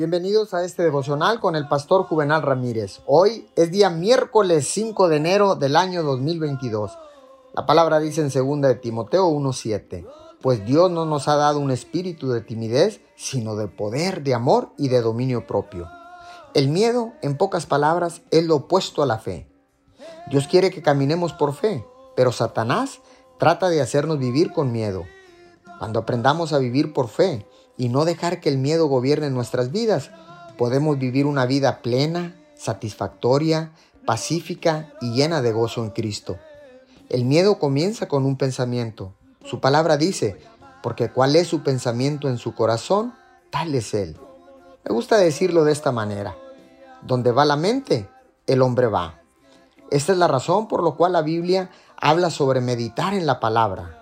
Bienvenidos a este devocional con el pastor Juvenal Ramírez. Hoy es día miércoles 5 de enero del año 2022. La palabra dice en 2 de Timoteo 1:7, pues Dios no nos ha dado un espíritu de timidez, sino de poder, de amor y de dominio propio. El miedo, en pocas palabras, es lo opuesto a la fe. Dios quiere que caminemos por fe, pero Satanás trata de hacernos vivir con miedo. Cuando aprendamos a vivir por fe y no dejar que el miedo gobierne nuestras vidas, podemos vivir una vida plena, satisfactoria, pacífica y llena de gozo en Cristo. El miedo comienza con un pensamiento. Su palabra dice, porque cuál es su pensamiento en su corazón, tal es él. Me gusta decirlo de esta manera. Donde va la mente, el hombre va. Esta es la razón por la cual la Biblia habla sobre meditar en la palabra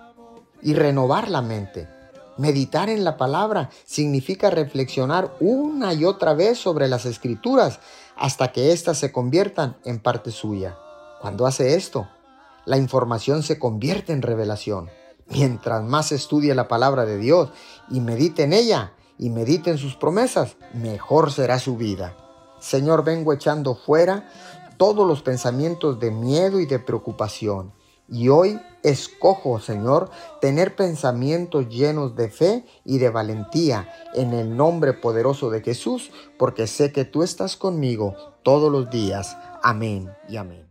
y renovar la mente. Meditar en la palabra significa reflexionar una y otra vez sobre las escrituras hasta que éstas se conviertan en parte suya. Cuando hace esto, la información se convierte en revelación. Mientras más estudie la palabra de Dios y medite en ella y medite en sus promesas, mejor será su vida. Señor, vengo echando fuera todos los pensamientos de miedo y de preocupación y hoy escojo, Señor, tener pensamientos llenos de fe y de valentía en el nombre poderoso de Jesús, porque sé que tú estás conmigo todos los días. Amén y amén.